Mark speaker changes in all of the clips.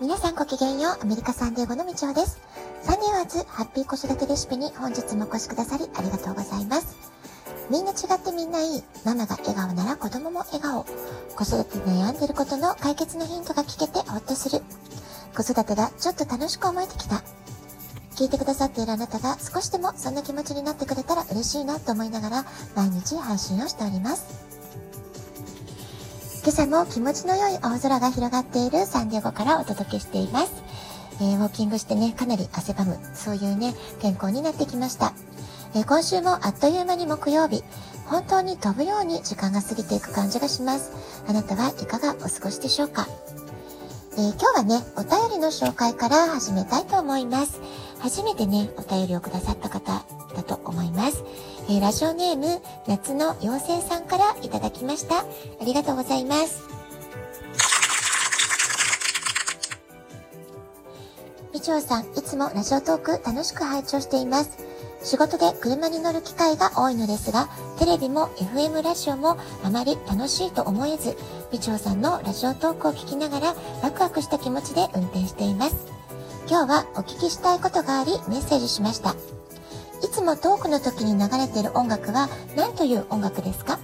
Speaker 1: 皆さんごきげんよう、アメリカサンデーゴのみちおです。サンデーワーズハッピー子育てレシピに本日もお越しくださりありがとうございます。みんな違ってみんないい。ママが笑顔なら子供も笑顔。子育て悩んでることの解決のヒントが聞けてほっとする。子育てがちょっと楽しく思えてきた。聞いてくださっているあなたが少しでもそんな気持ちになってくれたら嬉しいなと思いながら毎日配信をしております。今朝も気持ちの良い青空が広がっているサンディエゴからお届けしています。えー、ウォーキングしてね、かなり汗ばむ、そういうね、天候になってきました。えー、今週もあっという間に木曜日、本当に飛ぶように時間が過ぎていく感じがします。あなたはいかがお過ごしでしょうか？えー、今日はね、お便りの紹介から始めたいと思います。初めてね、お便りをくださった方だと思います。えー、ラジオネーム、夏の妖精さんからいただきました。ありがとうございます。みちおさん、いつもラジオトーク楽しく拝聴しています。仕事で車に乗る機会が多いのですが、テレビも FM ラジオもあまり楽しいと思えず、みちおさんのラジオトークを聞きながらワクワクした気持ちで運転しています。今日はお聞きしたいことがありメッセージしました。いつもトークの時に流れている音楽は何という音楽ですか？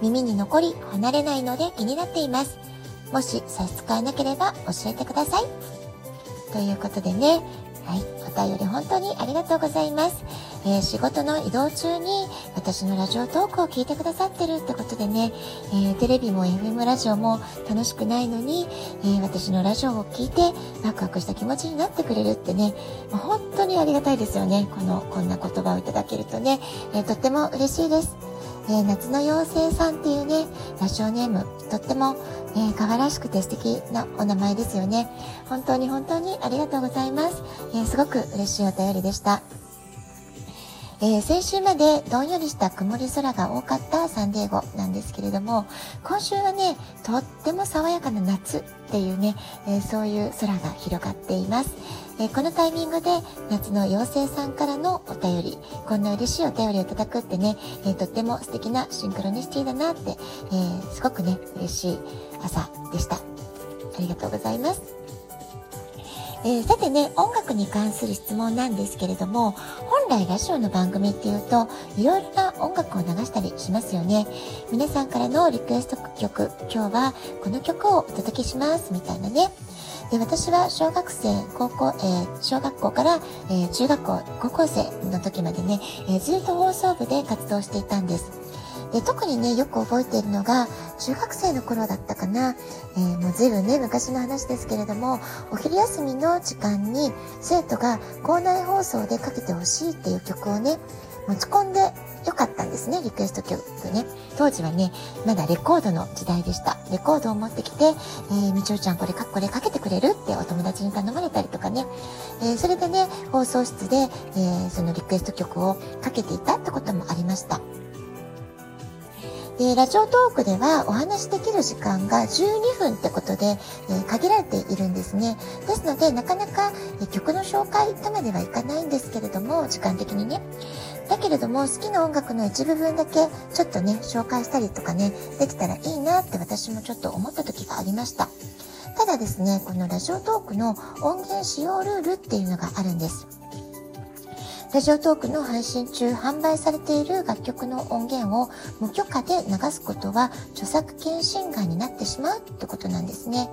Speaker 1: 耳に残り離れないので気になっています。もし差し支えなければ教えてください。ということでね、はい、お便り本当にありがとうございます。えー、仕事の移動中に私のラジオトークを聞いてくださってるってことでね、えー、テレビも FM ラジオも楽しくないのに、えー、私のラジオを聞いてワクワクした気持ちになってくれるってね、ま本当にありがたいですよね。この、こんな言葉をいただけるとね、えとっても嬉しいです。え夏の妖精さんっていうね、ラジオネーム、とっても、え可愛らしくて素敵なお名前ですよね。本当に本当にありがとうございます。えすごく嬉しいお便りでした。えー、先週までどんよりした曇り空が多かったサンディエゴなんですけれども、今週はね、とっても爽やかな夏っていうね、えー、そういう空が広がっています。えー、このタイミングで夏の妖精さんからのお便り、こんな嬉しいお便りをいただくってね、えとっても素敵なシンクロニシティだなって、えすごくね、嬉しい朝でした。ありがとうございます。えー、さてね、音楽に関する質問なんですけれども、本来ラジオの番組っていうと、いろいろな音楽を流したりしますよね。皆さんからのリクエスト曲、今日はこの曲をお届けします、みたいなね。で私は小学生、高校、えー、小学校から、えー、中学校、高校生の時までね、え、ずっと放送部で活動していたんです。で特にね、よく覚えているのが、中学生の頃だったかな、えー、もう随分ね、昔の話ですけれども、お昼休みの時間に生徒が校内放送でかけてほしいっていう曲をね、持ち込んでよかったんですね、リクエスト曲ね。当時はね、まだレコードの時代でした。レコードを持ってきて、えー、みちおちゃんこれか、これかけてくれるってお友達に頼まれたりとかね。えー、それでね、放送室で、えー、そのリクエスト曲をかけていたってこともありました。で、ラジオトークではお話しできる時間が12分ってことで、えー、限られているんですね。ですので、なかなか、え曲の紹介とまではいかないんですけれども、時間的にね。だけれども、好きな音楽の一部分だけ、ちょっとね、紹介したりとかね、できたらいいなって私もちょっと思った時がありました。ただですね、このラジオトークの音源使用ルールっていうのがあるんです。ラジオトークの配信中販売されている楽曲の音源を無許可で流すことは著作権侵害になってしまうってことなんですね。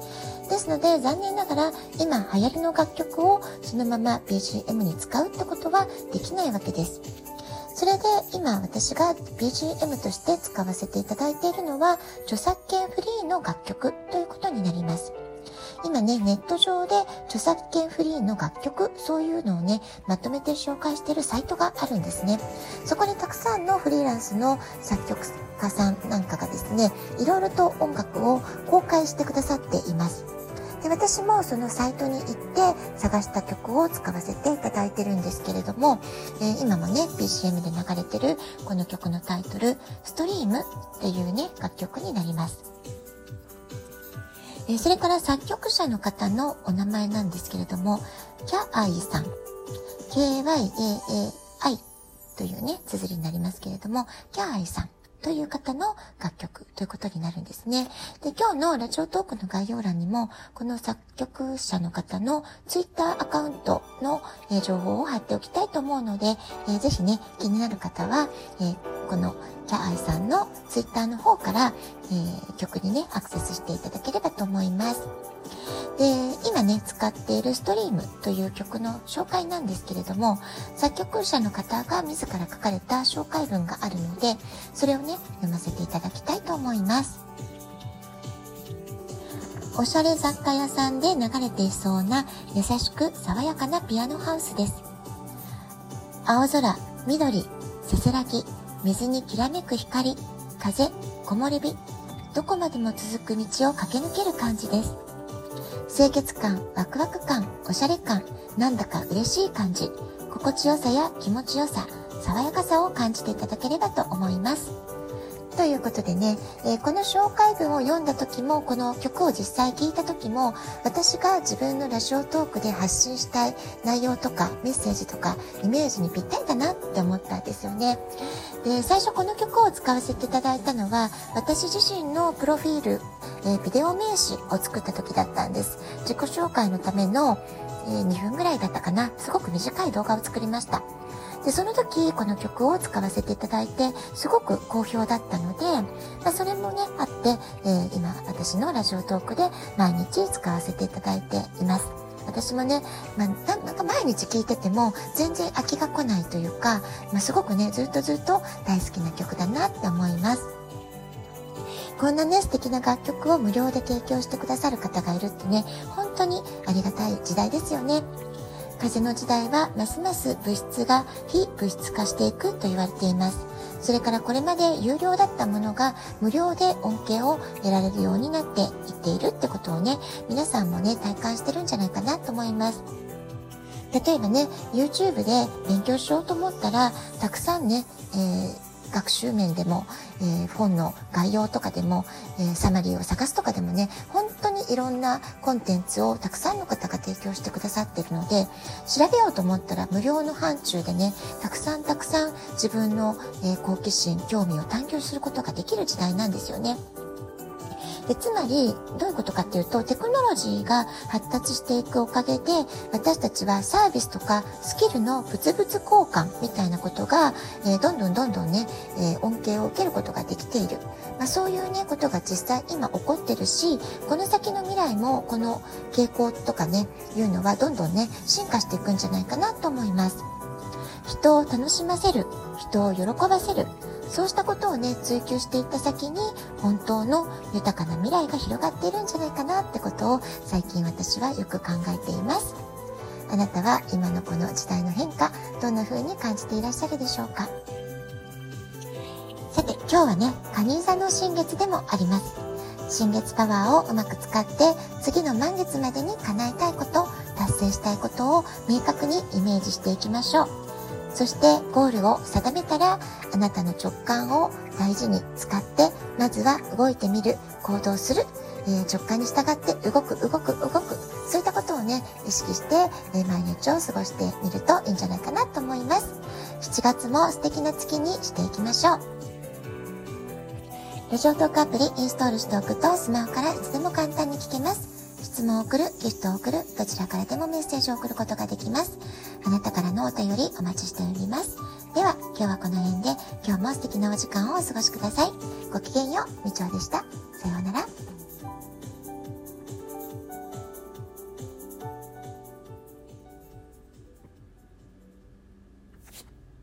Speaker 1: ですので残念ながら今流行りの楽曲をそのまま BGM に使うってことはできないわけです。それで今私が BGM として使わせていただいているのは著作権フリーの楽曲ということになります。今ね、ネット上で著作権フリーの楽曲、そういうのをね、まとめて紹介しているサイトがあるんですね。そこにたくさんのフリーランスの作曲家さんなんかがですね、いろいろと音楽を公開してくださっています。で私もそのサイトに行って探した曲を使わせていただいてるんですけれども、えー、今もね、BCM で流れてるこの曲のタイトル、ストリームっていうね、楽曲になります。えそれから作曲者の方のお名前なんですけれども、キャアイさん。K-Y-A-A-I というね、綴りになりますけれども、キャアイさんという方の楽曲ということになるんですね。で、今日のラジオトークの概要欄にも、この作曲者の方のツイッターアカウントの、え、情報を貼っておきたいと思うので、えー、ぜひね、気になる方は、えー、このキャアイさんのツイッターの方から、えー、曲にね、アクセスしていただければと思います。で、今ね、使っているストリームという曲の紹介なんですけれども、作曲者の方が自ら書かれた紹介文があるので、それをね、読ませていただきたいと思います。おしゃれ雑貨屋さんで流れていそうな優しく爽やかなピアノハウスです。青空、緑、せせらぎ、水にきらめく光、風、木漏れ日、どこまでも続く道を駆け抜ける感じです。清潔感、ワクワク感、おしゃれ感、なんだか嬉しい感じ、心地よさや気持ちよさ、爽やかさを感じていただければと思います。ということでね、えー、この紹介文を読んだ時も、この曲を実際聴いた時も、私が自分のラジオトークで発信したい内容とかメッセージとかイメージにぴったりだなって思ったんですよね。で、最初この曲を使わせていただいたのは、私自身のプロフィール、えー、ビデオ名詞を作った時だったんです。自己紹介のための、えー、2分ぐらいだったかな。すごく短い動画を作りました。で、その時、この曲を使わせていただいて、すごく好評だったので、まあ、それもね、あって、えー、今、私のラジオトークで毎日使わせていただいています。私もね、まあ、なんか毎日聴いてても全然飽きが来ないというか、まあ、すごくね、ずっとずっと大好きな曲だなって思います。こんなね、素敵な楽曲を無料で提供してくださる方がいるってね、本当にありがたい時代ですよね。風の時代はますます物質が非物質化していくと言われています。それからこれまで有料だったものが無料で恩恵を得られるようになっていっているってことをね、皆さんもね、体感してるんじゃないかなと思います。例えばね、YouTube で勉強しようと思ったら、たくさんね、えー学習面でも、えー、本の概要とかでも、えー、サマリーを探すとかでもね、本当にいろんなコンテンツをたくさんの方が提供してくださっているので、調べようと思ったら無料の範疇でね、たくさんたくさん自分の、えー、好奇心、興味を探求することができる時代なんですよね。でつまり、どういうことかっていうと、テクノロジーが発達していくおかげで、私たちはサービスとかスキルの物々交換みたいなことが、えー、どんどんどんどんね、えー、恩恵を受けることができている。まあ、そういうね、ことが実際今起こってるし、この先の未来もこの傾向とかね、いうのはどんどんね、進化していくんじゃないかなと思います。人を楽しませる、人を喜ばせる、そうしたことをね、追求していった先に、本当の豊かな未来が広がっているんじゃないかなってことを、最近私はよく考えています。あなたは今のこの時代の変化、どんな風に感じていらっしゃるでしょうか？さて、今日はね、カニ座の新月でもあります。新月パワーをうまく使って、次の満月までに叶えたいこと、達成したいことを明確にイメージしていきましょう。そしてゴールを定めたら、あなたの直感を大事に使って、まずは動いてみる、行動する、えー、直感に従って動く、動く、動く。そういったことをね、意識して、えー、毎日を過ごしてみるといいんじゃないかなと思います。7月も素敵な月にしていきましょう。ラジオトークアプリインストールしておくとスマホからいつでも簡単に聞けます。質問を送る、ギフトを送る、どちらからでもメッセージを送ることができます。あなたからのお便りお待ちしております。では、今日はこの辺で、今日も素敵なお時間をお過ごしください。ごきげんよう、みちおでした。さようなら。